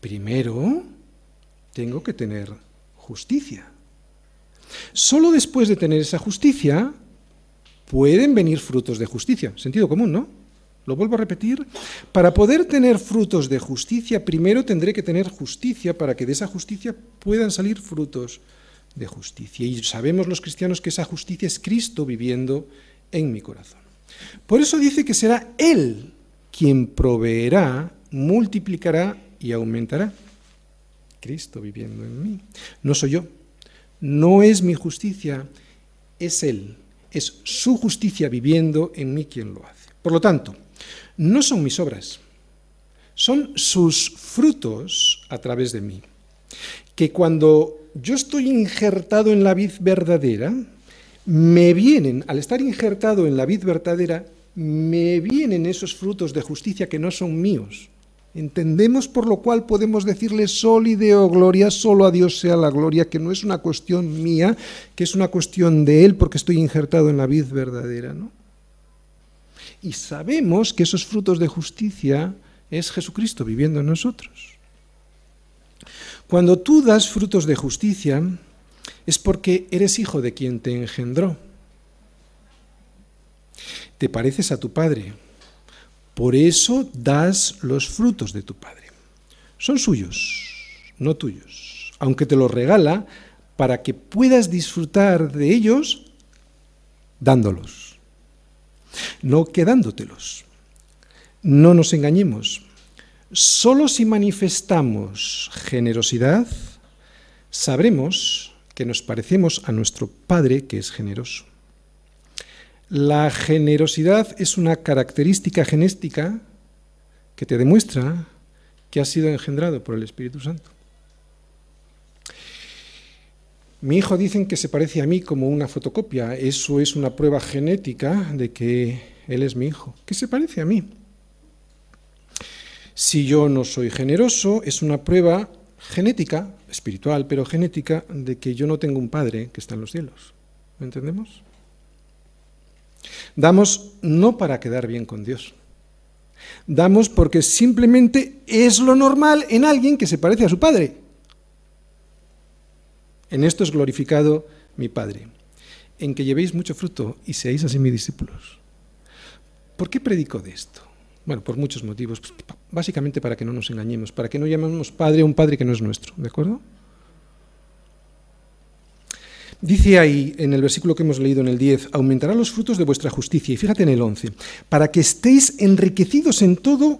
Speaker 1: primero tengo que tener justicia. Solo después de tener esa justicia pueden venir frutos de justicia. Sentido común, ¿no? Lo vuelvo a repetir. Para poder tener frutos de justicia, primero tendré que tener justicia para que de esa justicia puedan salir frutos de justicia. Y sabemos los cristianos que esa justicia es Cristo viviendo en mi corazón. Por eso dice que será Él quien proveerá, multiplicará y aumentará. Cristo viviendo en mí. No soy yo. No es mi justicia, es Él. Es su justicia viviendo en mí quien lo hace. Por lo tanto, no son mis obras, son sus frutos a través de mí. Que cuando yo estoy injertado en la vid verdadera, me vienen, al estar injertado en la vid verdadera, me vienen esos frutos de justicia que no son míos, Entendemos por lo cual podemos decirle sol y deo gloria, solo a Dios sea la gloria, que no es una cuestión mía, que es una cuestión de Él porque estoy injertado en la vid verdadera. ¿no? Y sabemos que esos frutos de justicia es Jesucristo viviendo en nosotros. Cuando tú das frutos de justicia es porque eres hijo de quien te engendró. Te pareces a tu Padre por eso das los frutos de tu Padre. Son suyos, no tuyos, aunque te los regala para que puedas disfrutar de ellos dándolos, no quedándotelos. No nos engañemos. Solo si manifestamos generosidad, sabremos que nos parecemos a nuestro Padre que es generoso. La generosidad es una característica genética que te demuestra que has sido engendrado por el Espíritu Santo. Mi hijo dicen que se parece a mí como una fotocopia. Eso es una prueba genética de que él es mi hijo, que se parece a mí. Si yo no soy generoso, es una prueba genética, espiritual, pero genética, de que yo no tengo un padre que está en los cielos. ¿Me entendemos? Damos no para quedar bien con Dios. Damos porque simplemente es lo normal en alguien que se parece a su Padre. En esto es glorificado mi Padre, en que llevéis mucho fruto y seáis así mis discípulos. ¿Por qué predico de esto? Bueno, por muchos motivos. Básicamente para que no nos engañemos, para que no llamemos Padre a un Padre que no es nuestro, ¿de acuerdo? Dice ahí en el versículo que hemos leído en el 10, aumentará los frutos de vuestra justicia. Y fíjate en el 11, para que estéis enriquecidos en todo,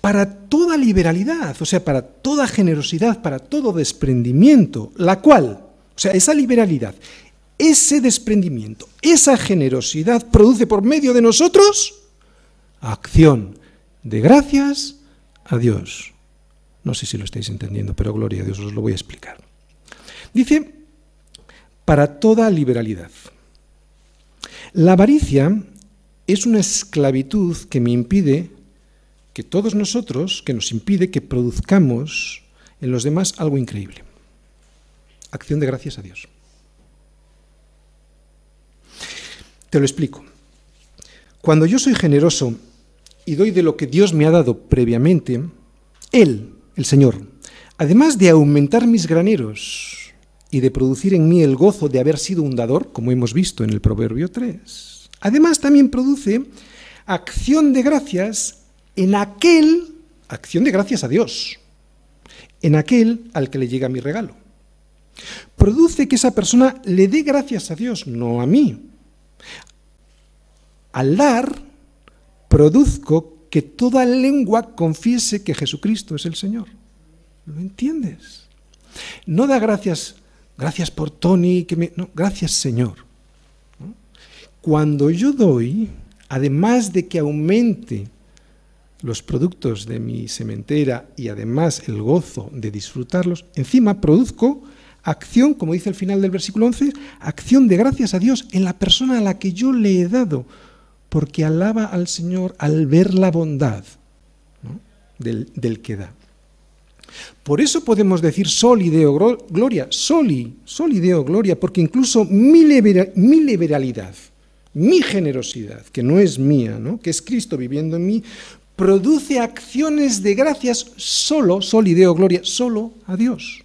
Speaker 1: para toda liberalidad, o sea, para toda generosidad, para todo desprendimiento, la cual, o sea, esa liberalidad, ese desprendimiento, esa generosidad produce por medio de nosotros acción de gracias a Dios. No sé si lo estáis entendiendo, pero gloria a Dios, os lo voy a explicar. Dice, para toda liberalidad. La avaricia es una esclavitud que me impide que todos nosotros, que nos impide que produzcamos en los demás algo increíble. Acción de gracias a Dios. Te lo explico. Cuando yo soy generoso y doy de lo que Dios me ha dado previamente, Él, el Señor, además de aumentar mis graneros y de producir en mí el gozo de haber sido un dador, como hemos visto en el Proverbio 3, además también produce acción de gracias en aquel, acción de gracias a Dios, en aquel al que le llega mi regalo. Produce que esa persona le dé gracias a Dios, no a mí. Al dar, produzco que toda lengua confiese que Jesucristo es el Señor. ¿Lo entiendes? No da gracias, gracias por Tony, que me, no, gracias Señor. Cuando yo doy, además de que aumente los productos de mi sementera y además el gozo de disfrutarlos, encima produzco acción, como dice el final del versículo 11, acción de gracias a Dios en la persona a la que yo le he dado, porque alaba al Señor al ver la bondad del, que da. Por eso podemos decir soli deo gloria, soli, soli deo gloria, porque incluso mi, liberalidad, mi generosidad, que no es mía, ¿no? que es Cristo viviendo en mí, produce acciones de gracias solo, solideo gloria, solo a Dios.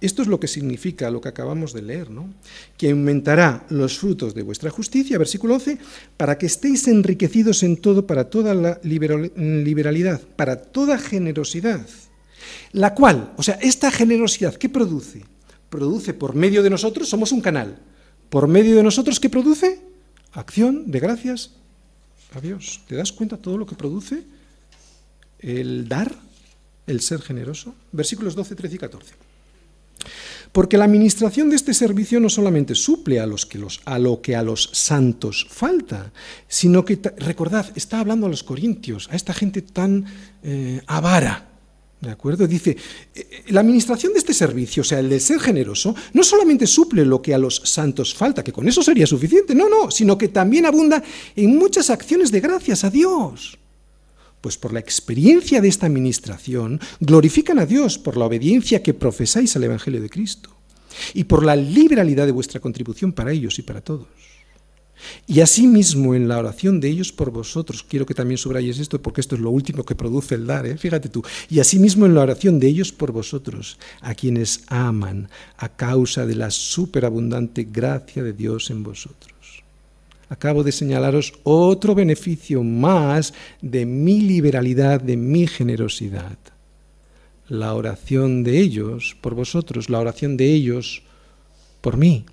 Speaker 1: Esto es lo que significa lo que acabamos de leer, ¿no? Que aumentará los frutos de vuestra justicia, versículo 11, para que estéis enriquecidos en todo para toda la liberalidad, para toda generosidad. La cual, o sea, esta generosidad, ¿qué produce? Produce por medio de nosotros, somos un canal. Por medio de nosotros, ¿qué produce? Acción de gracias a Dios. ¿Te das cuenta todo lo que produce el dar, el ser generoso? Versículos 12, 13 y 14. Porque la administración de este servicio no solamente suple a, los que a lo que a los santos falta, sino que, recordad, está hablando a los corintios, a esta gente tan eh, avara, ¿De acuerdo? Dice, eh, eh, la administración de este servicio, o sea, el de ser generoso, no solamente suple lo que a los santos falta, que con eso sería suficiente, no, no, sino que también abunda en muchas acciones de gracias a Dios. Pues por la experiencia de esta administración, glorifican a Dios por la obediencia que profesáis al Evangelio de Cristo y por la liberalidad de vuestra contribución para ellos y para todos. Y asimismo en la oración de ellos por vosotros, quiero que también subrayes esto porque esto es lo último que produce el dar, ¿eh? fíjate tú, y asimismo en la oración de ellos por vosotros, a quienes aman a causa de la superabundante gracia de Dios en vosotros. Acabo de señalaros otro beneficio más de mi liberalidad, de mi generosidad. La oración de ellos por vosotros, la oración de ellos por mí.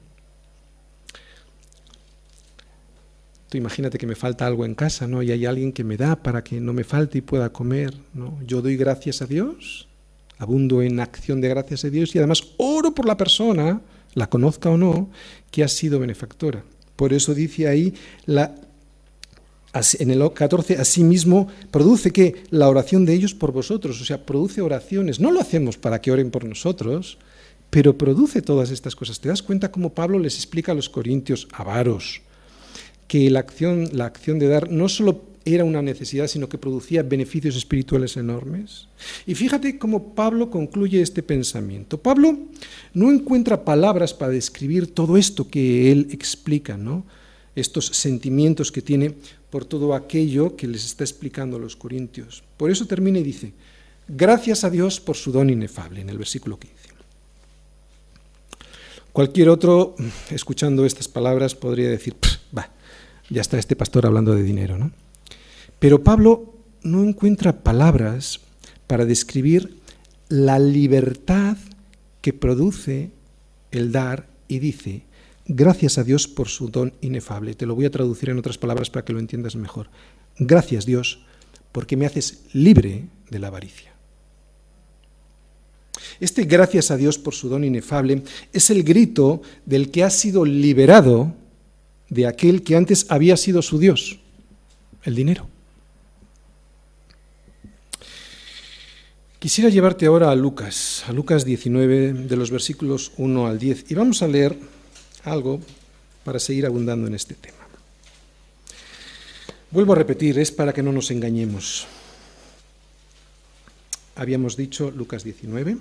Speaker 1: imagínate que me falta algo en casa, ¿no? Y hay alguien que me da para que no me falte y pueda comer, ¿no? Yo doy gracias a Dios, abundo en acción de gracias a Dios y además oro por la persona, la conozca o no, que ha sido benefactora. Por eso dice ahí en el 14, asimismo, produce que la oración de ellos por vosotros, o sea, produce oraciones. No lo hacemos para que oren por nosotros, pero produce todas estas cosas. ¿Te das cuenta cómo Pablo les explica a los corintios avaros, que la acción, la acción de dar no solo era una necesidad, sino que producía beneficios espirituales enormes. Y fíjate cómo Pablo concluye este pensamiento. Pablo no encuentra palabras para describir todo esto que él explica, ¿no? estos sentimientos que tiene por todo aquello que les está explicando a los corintios. Por eso termina y dice, gracias a Dios por su don inefable, en el versículo 15. Cualquier otro, escuchando estas palabras, podría decir, va, ya está este pastor hablando de dinero, ¿no? Pero Pablo no encuentra palabras para describir la libertad que produce el dar y dice, gracias a Dios por su don inefable. Te lo voy a traducir en otras palabras para que lo entiendas mejor. Gracias Dios porque me haces libre de la avaricia. Este gracias a Dios por su don inefable es el grito del que ha sido liberado de aquel que antes había sido su Dios, el dinero. Quisiera llevarte ahora a Lucas, a Lucas 19, de los versículos 1 al 10, y vamos a leer algo para seguir abundando en este tema. Vuelvo a repetir, es para que no nos engañemos. Habíamos dicho Lucas 19.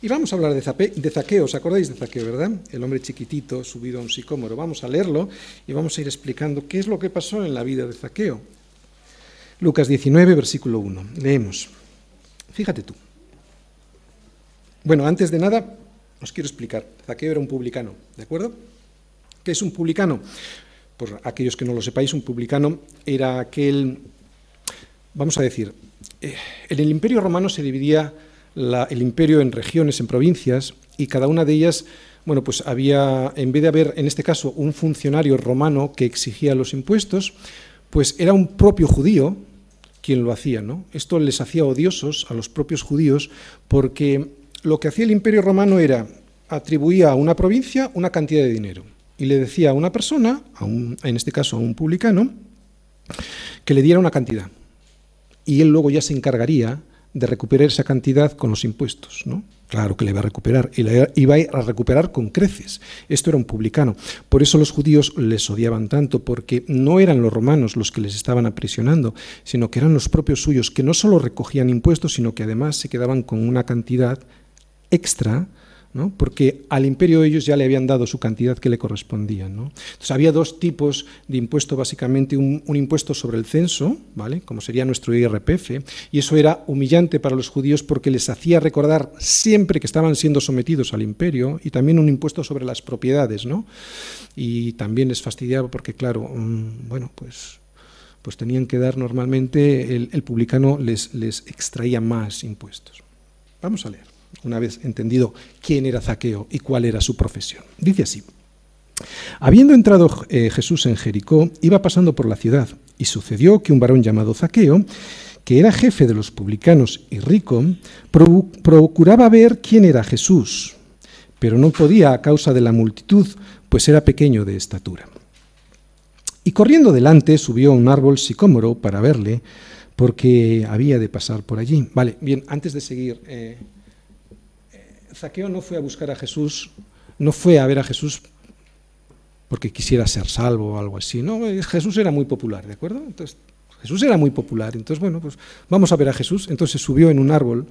Speaker 1: Y vamos a hablar de, Zaqueo, ¿os acordáis de Zaqueo, verdad? El hombre chiquitito subido a un sicómoro. Vamos a leerlo y vamos a ir explicando qué es lo que pasó en la vida de Zaqueo. Lucas 19, versículo 1. Leemos. Fíjate tú. Bueno, antes de nada, os quiero explicar. Zaqueo era un publicano, ¿de acuerdo? ¿Qué es un publicano? Por aquellos que no lo sepáis, un publicano era aquel, vamos a decir, eh, en el imperio romano se dividía el imperio en regiones, en provincias, y cada una de ellas, bueno, pues había, en vez de haber, en este caso, un funcionario romano que exigía los impuestos, pues era un propio judío, quien lo hacía. ¿no? Esto les hacía odiosos a los propios judíos porque lo que hacía el imperio romano era atribuía a una provincia una cantidad de dinero y le decía a una persona, en este caso a un publicano, que le diera una cantidad. Y él luego ya se encargaría de recuperar esa cantidad con los impuestos. ¿no? Claro que le iba a recuperar, y le iba a recuperar con creces. Esto era un publicano. Por eso los judíos les odiaban tanto, porque no eran los romanos los que les estaban aprisionando, sino que eran los propios suyos, que no solo recogían impuestos, sino que además se quedaban con una cantidad extra porque al imperio ellos ya le habían dado su cantidad que le correspondía. Entonces había dos tipos de impuesto, básicamente un, impuesto sobre el censo, ¿vale? como sería nuestro IRPF, y eso era humillante para los judíos porque les hacía recordar siempre que estaban siendo sometidos al imperio, y también un impuesto sobre las propiedades, ¿no? y también les fastidiaba porque, claro, mm, bueno, pues pues tenían que dar normalmente, el, el publicano les, les extraía más impuestos. Vamos a leer una vez entendido quién era Zaqueo y cuál era su profesión. Dice así. Habiendo entrado eh, Jesús en Jericó, iba pasando por la ciudad, y sucedió que un varón llamado Zaqueo, que era jefe de los publicanos y rico, procuraba ver quién era Jesús, pero no podía a causa de la multitud, pues era pequeño de estatura. Y corriendo delante subió a un árbol sicómoro para verle, porque había de pasar por allí. Vale, bien, antes de seguir... Eh, Zaqueo no fue a buscar a Jesús, no fue a ver a Jesús porque quisiera ser salvo o algo así. No, Jesús era muy popular, ¿de acuerdo? Entonces, Jesús era muy popular. Entonces, bueno, pues vamos a ver a Jesús. Entonces subió en un árbol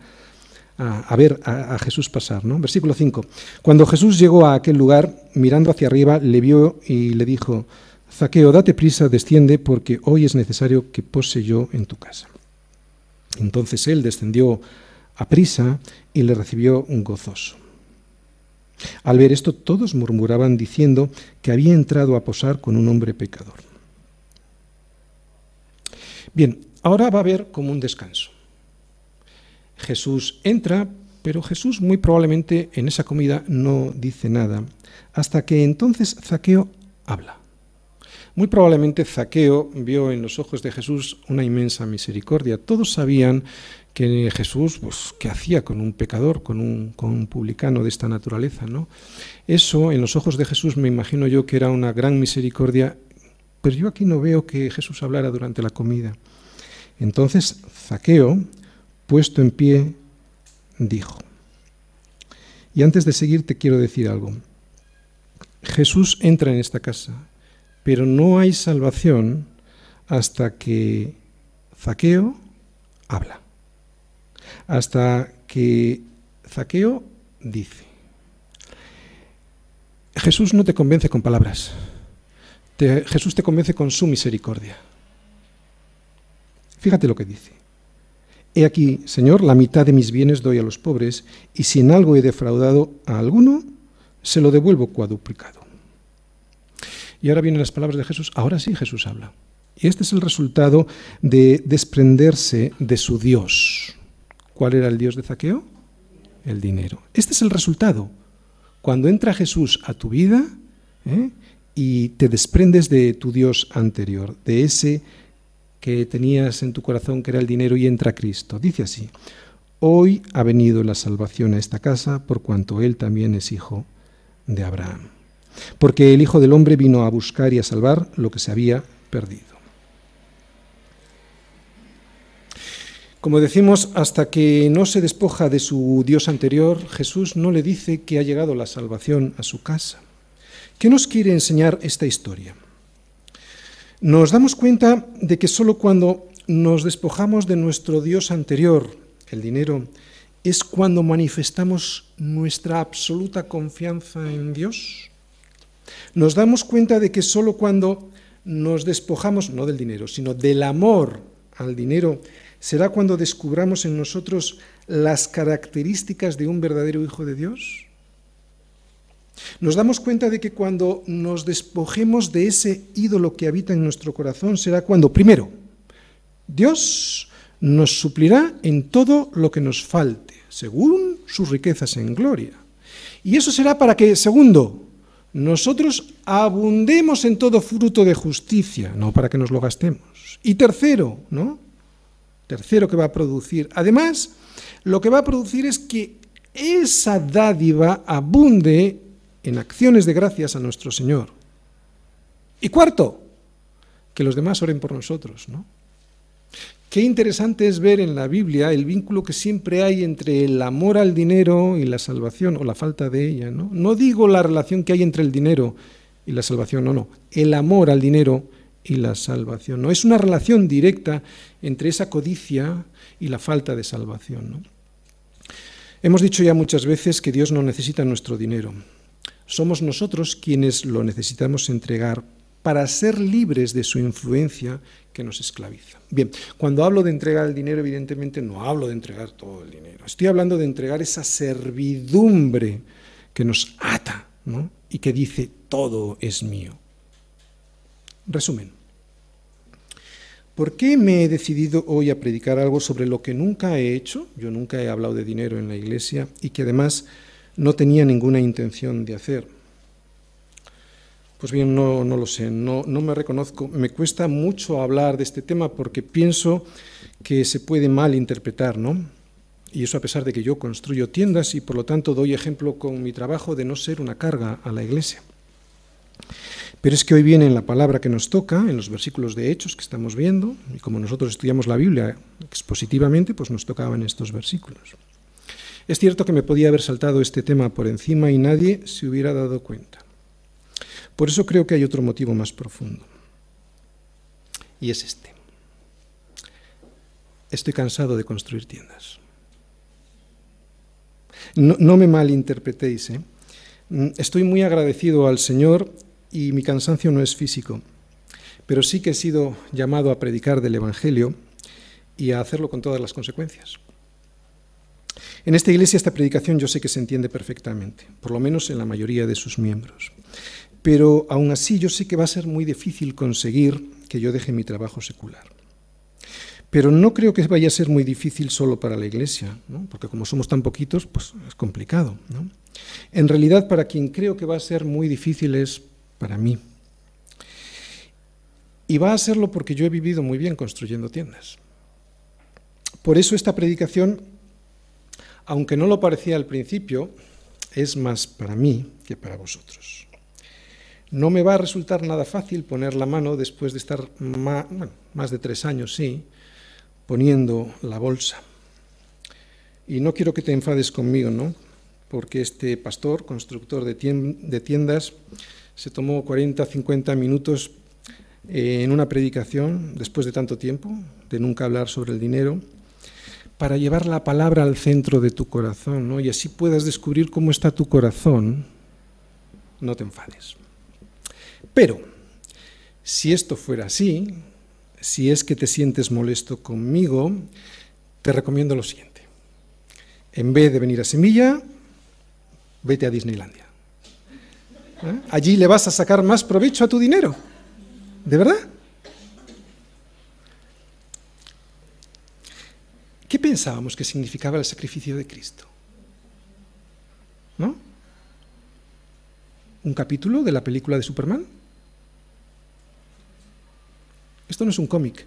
Speaker 1: a, ver a, a, Jesús pasar, ¿no? Versículo 5. Cuando Jesús llegó a aquel lugar, mirando hacia arriba, le vio y le dijo, Zaqueo, date prisa, desciende, porque hoy es necesario que pose yo en tu casa. Entonces él descendió a prisa y le recibió un gozoso. Al ver esto, todos murmuraban diciendo que había entrado a posar con un hombre pecador. Bien, ahora va a haber como un descanso. Jesús entra, pero Jesús muy probablemente en esa comida no dice nada, hasta que entonces Zaqueo habla. Muy probablemente Zaqueo vio en los ojos de Jesús una inmensa misericordia. Todos sabían que Jesús, pues, ¿qué hacía con un pecador, con un, publicano de esta naturaleza? ¿no? Eso, en los ojos de Jesús, me imagino yo que era una gran misericordia, pero yo aquí no veo que Jesús hablara durante la comida. Entonces, Zaqueo, puesto en pie, dijo, y antes de seguir te quiero decir algo. Jesús entra en esta casa, pero no hay salvación hasta que Zaqueo habla hasta que Zaqueo dice, Jesús no te convence con palabras, Jesús te convence con su misericordia. Fíjate lo que dice. He aquí, Señor, la mitad de mis bienes doy a los pobres, y si en algo he defraudado a alguno, se lo devuelvo cuadruplicado. Y ahora vienen las palabras de Jesús. Ahora sí Jesús habla. Y este es el resultado de desprenderse de su Dios. ¿Cuál era el Dios de Zaqueo? El dinero. Este es el resultado. Cuando entra Jesús a tu vida ¿eh? y te desprendes de tu Dios anterior, de ese que tenías en tu corazón que era el dinero y entra Cristo. Dice así, hoy ha venido la salvación a esta casa por cuanto él también es hijo de Abraham. Porque el Hijo del Hombre vino a buscar y a salvar lo que se había perdido. Como decimos, hasta que no se despoja de su Dios anterior, Jesús no le dice que ha llegado la salvación a su casa. ¿Qué nos quiere enseñar esta historia? Nos damos cuenta de que sólo cuando nos despojamos de nuestro Dios anterior, el dinero, es cuando manifestamos nuestra absoluta confianza en Dios. Nos damos cuenta de que sólo cuando nos despojamos, no del dinero, sino del amor al dinero, será cuando descubramos en nosotros las características de un verdadero Hijo de Dios. Nos damos cuenta de que cuando nos despojemos de ese ídolo que habita en nuestro corazón será cuando, primero, Dios nos suplirá en todo lo que nos falte, según sus riquezas en gloria. Y eso será para que, segundo, nosotros abundemos en todo fruto de justicia, no para que nos lo gastemos. Y tercero, ¿no? Tercero que va a producir. Además, lo que va a producir es que esa dádiva abunde en acciones de gracias a nuestro Señor. Y cuarto, que los demás oren por nosotros, ¿no? Qué interesante es ver en la Biblia el vínculo que siempre hay entre el amor al dinero y la salvación, o la falta de ella. No, no digo la relación que hay entre el dinero y la salvación, no, no. El amor al dinero y la salvación. No es una relación directa entre esa codicia y la falta de salvación. ¿no? Hemos dicho ya muchas veces que Dios no necesita nuestro dinero. Somos nosotros quienes lo necesitamos entregar para ser libres de su influencia que nos esclaviza. Bien, cuando hablo de entregar el dinero, evidentemente no hablo de entregar todo el dinero. Estoy hablando de entregar esa servidumbre que nos ata y que dice, todo es mío. Resumen. ¿Por qué me he decidido hoy a predicar algo sobre lo que nunca he hecho? Yo nunca he hablado de dinero en la iglesia y que además no tenía ninguna intención de hacer. Pues bien, no, no lo sé, no, no me reconozco. Me cuesta mucho hablar de este tema porque pienso que se puede mal interpretar, ¿no? Y eso a pesar de que yo construyo tiendas y por lo tanto doy ejemplo con mi trabajo de no ser una carga a la iglesia. Pero es que hoy viene en la palabra que nos toca, en los versículos de Hechos que estamos viendo, y como nosotros estudiamos la Biblia expositivamente, pues nos tocaban estos versículos. Es cierto que me podía haber saltado este tema por encima y nadie se hubiera dado cuenta. Por eso creo que hay otro motivo más profundo. Y es este. Estoy cansado de construir tiendas. No, me malinterpretéis. ¿eh? Estoy muy agradecido al Señor y mi cansancio no es físico, pero sí que he sido llamado a predicar del Evangelio y a hacerlo con todas las consecuencias. En esta iglesia esta predicación yo sé que se entiende perfectamente, por lo menos en la mayoría de sus miembros. Pero aún así yo sé que va a ser muy difícil conseguir que yo deje mi trabajo secular. Pero no creo que vaya a ser muy difícil solo para la Iglesia, porque como somos tan poquitos, pues es complicado. En realidad, para quien creo que va a ser muy difícil es para mí. Y va a serlo porque yo he vivido muy bien construyendo tiendas. Por eso esta predicación, aunque no lo parecía al principio, es más para mí que para vosotros. No me va a resultar nada fácil poner la mano después de estar más, de tres años, sí, poniendo la bolsa. Y no quiero que te enfades conmigo, ¿no? Porque este pastor, constructor de tiendas, se tomó 40, 50 minutos eh, en una predicación, después de tanto tiempo, de nunca hablar sobre el dinero, para llevar la palabra al centro de tu corazón, ¿no? Y así puedas descubrir cómo está tu corazón. No te enfades. Pero, si esto fuera así, si es que te sientes molesto conmigo, te recomiendo lo siguiente. En vez de venir a Semilla, vete a Disneylandia. ¿Eh? Allí le vas a sacar más provecho a tu dinero. ¿De verdad? ¿Qué pensábamos que significaba el sacrificio de Cristo? ¿No? ¿Un capítulo de la película de Superman? Esto no es un cómic.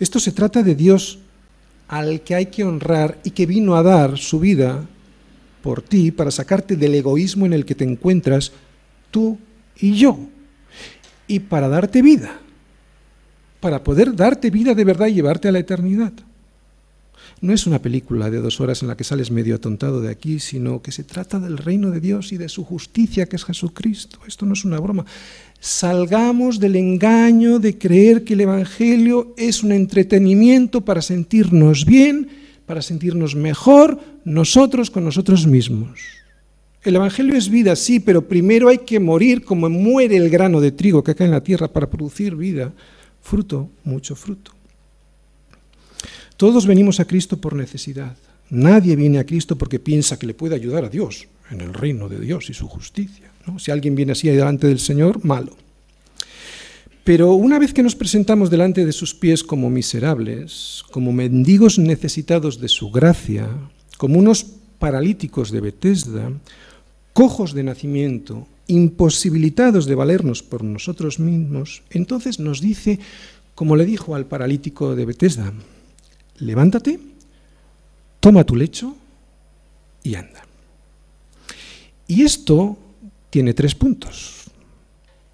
Speaker 1: Esto se trata de Dios al que hay que honrar y que vino a dar su vida por ti para sacarte del egoísmo en el que te encuentras tú y yo, y para darte vida, para poder darte vida de verdad y llevarte a la eternidad. No es una película de dos horas en la que sales medio atontado de aquí, sino que se trata del reino de Dios y de su justicia, que es Jesucristo. Esto no es una broma. Salgamos del engaño de creer que el Evangelio es un entretenimiento para sentirnos bien, para sentirnos mejor nosotros con nosotros mismos. El Evangelio es vida, sí, pero primero hay que morir como muere el grano de trigo que cae en la tierra para producir vida, fruto, mucho fruto. Todos venimos a Cristo por necesidad. Nadie viene a Cristo porque piensa que le puede ayudar a Dios en el reino de Dios y su justicia. Si alguien viene así delante del Señor, malo. Pero una vez que nos presentamos delante de sus pies como miserables, como mendigos necesitados de su gracia, como unos paralíticos de Betesda, cojos de nacimiento, imposibilitados de valernos por nosotros mismos, entonces nos dice, como le dijo al paralítico de Betesda, levántate, toma tu lecho y anda. Y esto tiene tres puntos.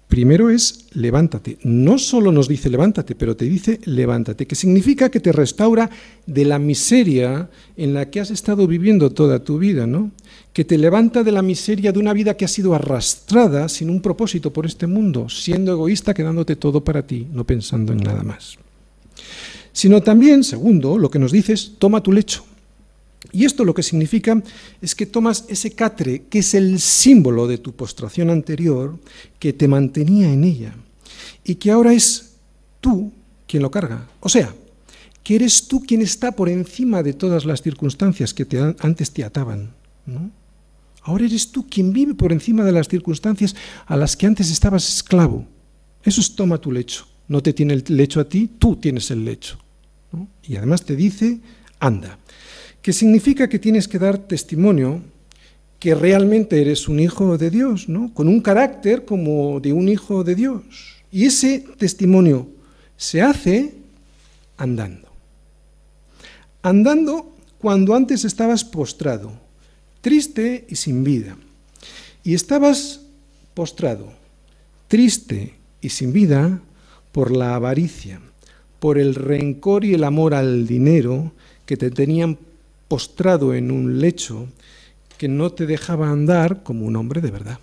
Speaker 1: Primero es levántate. No solo nos dice levántate, pero te dice levántate, que significa que te restaura de la miseria en la que has estado viviendo toda tu vida, ¿no? Que te levanta de la miseria de una vida que ha sido arrastrada sin un propósito por este mundo, siendo egoísta, quedándote todo para ti, no pensando en nada más sino también, segundo, lo que nos dice es, toma tu lecho. Y esto lo que significa es que tomas ese catre, que es el símbolo de tu postración anterior, que te mantenía en ella, y que ahora es tú quien lo carga. O sea, que eres tú quien está por encima de todas las circunstancias que te, antes te ataban. Ahora eres tú quien vive por encima de las circunstancias a las que antes estabas esclavo. Eso es toma tu lecho. No te tiene el lecho a ti, tú tienes el lecho. Y además te dice, anda, que significa que tienes que dar testimonio que realmente eres un hijo de Dios, ¿no? con un carácter como de un hijo de Dios. Y ese testimonio se hace andando. Andando cuando antes estabas postrado, triste y sin vida. Y estabas postrado, triste y sin vida por la avaricia por el rencor y el amor al dinero que te tenían postrado en un lecho que no te dejaba andar como un hombre de verdad.